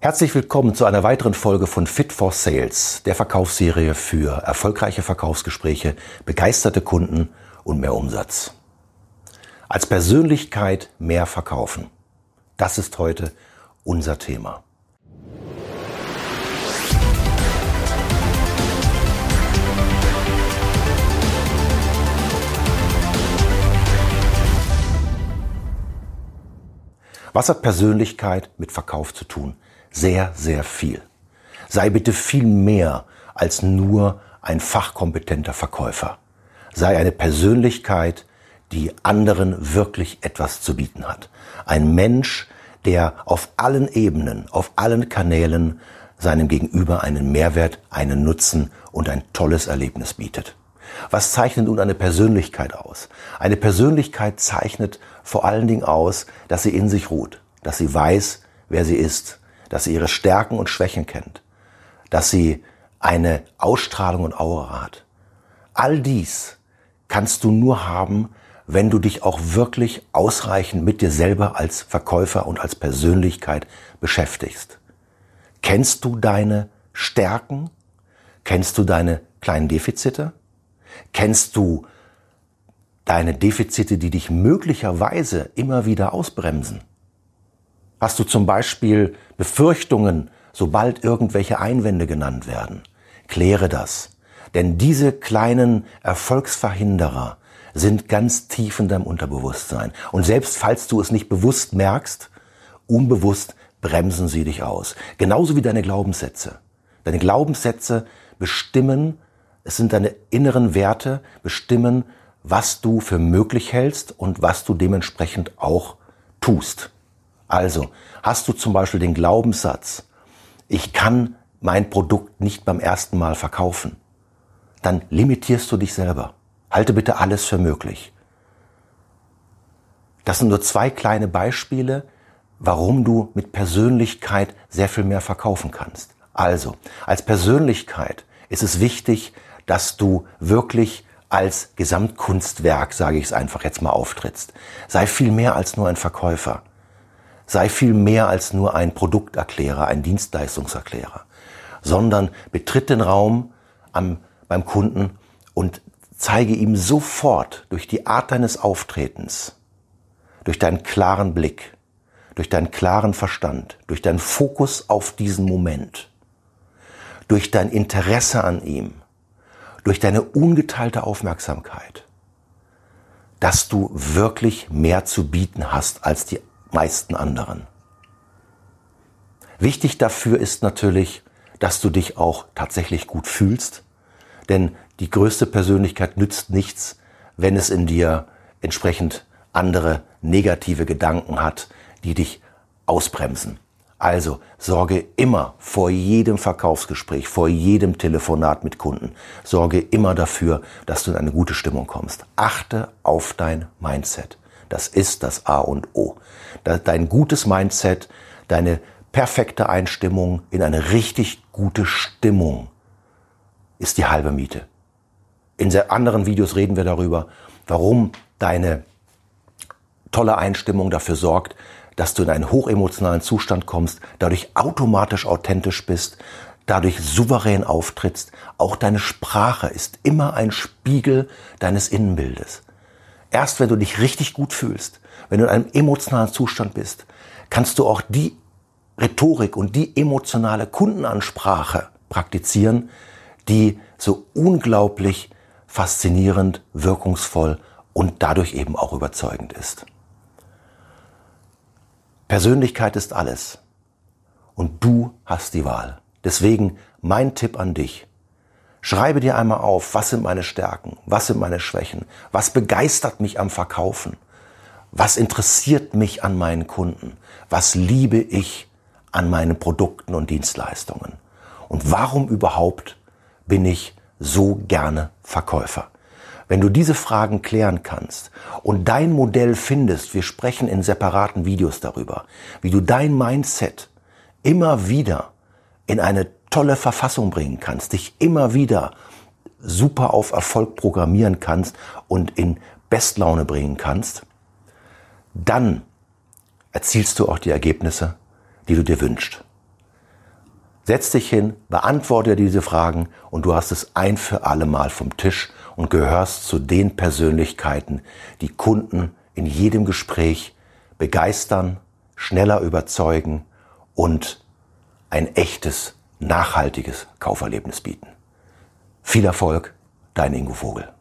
Herzlich willkommen zu einer weiteren Folge von Fit for Sales, der Verkaufsserie für erfolgreiche Verkaufsgespräche, begeisterte Kunden und mehr Umsatz. Als Persönlichkeit mehr verkaufen. Das ist heute unser Thema. Was hat Persönlichkeit mit Verkauf zu tun? Sehr, sehr viel. Sei bitte viel mehr als nur ein fachkompetenter Verkäufer. Sei eine Persönlichkeit, die anderen wirklich etwas zu bieten hat. Ein Mensch, der auf allen Ebenen, auf allen Kanälen seinem Gegenüber einen Mehrwert, einen Nutzen und ein tolles Erlebnis bietet. Was zeichnet nun eine Persönlichkeit aus? Eine Persönlichkeit zeichnet vor allen Dingen aus, dass sie in sich ruht, dass sie weiß, wer sie ist, dass sie ihre Stärken und Schwächen kennt, dass sie eine Ausstrahlung und Aura hat. All dies kannst du nur haben, wenn du dich auch wirklich ausreichend mit dir selber als Verkäufer und als Persönlichkeit beschäftigst. Kennst du deine Stärken? Kennst du deine kleinen Defizite? Kennst du deine Defizite, die dich möglicherweise immer wieder ausbremsen? Hast du zum Beispiel Befürchtungen, sobald irgendwelche Einwände genannt werden? Kläre das. Denn diese kleinen Erfolgsverhinderer sind ganz tief in deinem Unterbewusstsein. Und selbst falls du es nicht bewusst merkst, unbewusst bremsen sie dich aus. Genauso wie deine Glaubenssätze. Deine Glaubenssätze bestimmen, es sind deine inneren Werte, bestimmen, was du für möglich hältst und was du dementsprechend auch tust. Also, hast du zum Beispiel den Glaubenssatz, ich kann mein Produkt nicht beim ersten Mal verkaufen, dann limitierst du dich selber. Halte bitte alles für möglich. Das sind nur zwei kleine Beispiele, warum du mit Persönlichkeit sehr viel mehr verkaufen kannst. Also, als Persönlichkeit ist es wichtig, dass du wirklich als Gesamtkunstwerk, sage ich es einfach jetzt mal, auftrittst. Sei viel mehr als nur ein Verkäufer sei viel mehr als nur ein Produkterklärer, ein Dienstleistungserklärer, sondern betritt den Raum am, beim Kunden und zeige ihm sofort durch die Art deines Auftretens, durch deinen klaren Blick, durch deinen klaren Verstand, durch deinen Fokus auf diesen Moment, durch dein Interesse an ihm, durch deine ungeteilte Aufmerksamkeit, dass du wirklich mehr zu bieten hast als die meisten anderen. Wichtig dafür ist natürlich, dass du dich auch tatsächlich gut fühlst, denn die größte Persönlichkeit nützt nichts, wenn es in dir entsprechend andere negative Gedanken hat, die dich ausbremsen. Also sorge immer vor jedem Verkaufsgespräch, vor jedem Telefonat mit Kunden, sorge immer dafür, dass du in eine gute Stimmung kommst. Achte auf dein Mindset. Das ist das A und O. Dein gutes Mindset, deine perfekte Einstimmung in eine richtig gute Stimmung ist die halbe Miete. In anderen Videos reden wir darüber, warum deine tolle Einstimmung dafür sorgt, dass du in einen hochemotionalen Zustand kommst, dadurch automatisch authentisch bist, dadurch souverän auftrittst. Auch deine Sprache ist immer ein Spiegel deines Innenbildes. Erst wenn du dich richtig gut fühlst, wenn du in einem emotionalen Zustand bist, kannst du auch die Rhetorik und die emotionale Kundenansprache praktizieren, die so unglaublich faszinierend, wirkungsvoll und dadurch eben auch überzeugend ist. Persönlichkeit ist alles. Und du hast die Wahl. Deswegen mein Tipp an dich. Schreibe dir einmal auf, was sind meine Stärken, was sind meine Schwächen, was begeistert mich am Verkaufen, was interessiert mich an meinen Kunden, was liebe ich an meinen Produkten und Dienstleistungen und warum überhaupt bin ich so gerne Verkäufer. Wenn du diese Fragen klären kannst und dein Modell findest, wir sprechen in separaten Videos darüber, wie du dein Mindset immer wieder in eine tolle Verfassung bringen kannst, dich immer wieder super auf Erfolg programmieren kannst und in Bestlaune bringen kannst, dann erzielst du auch die Ergebnisse, die du dir wünschst. Setz dich hin, beantworte diese Fragen und du hast es ein für alle Mal vom Tisch und gehörst zu den Persönlichkeiten, die Kunden in jedem Gespräch begeistern, schneller überzeugen und ein echtes, nachhaltiges Kauferlebnis bieten. Viel Erfolg, dein Ingo Vogel.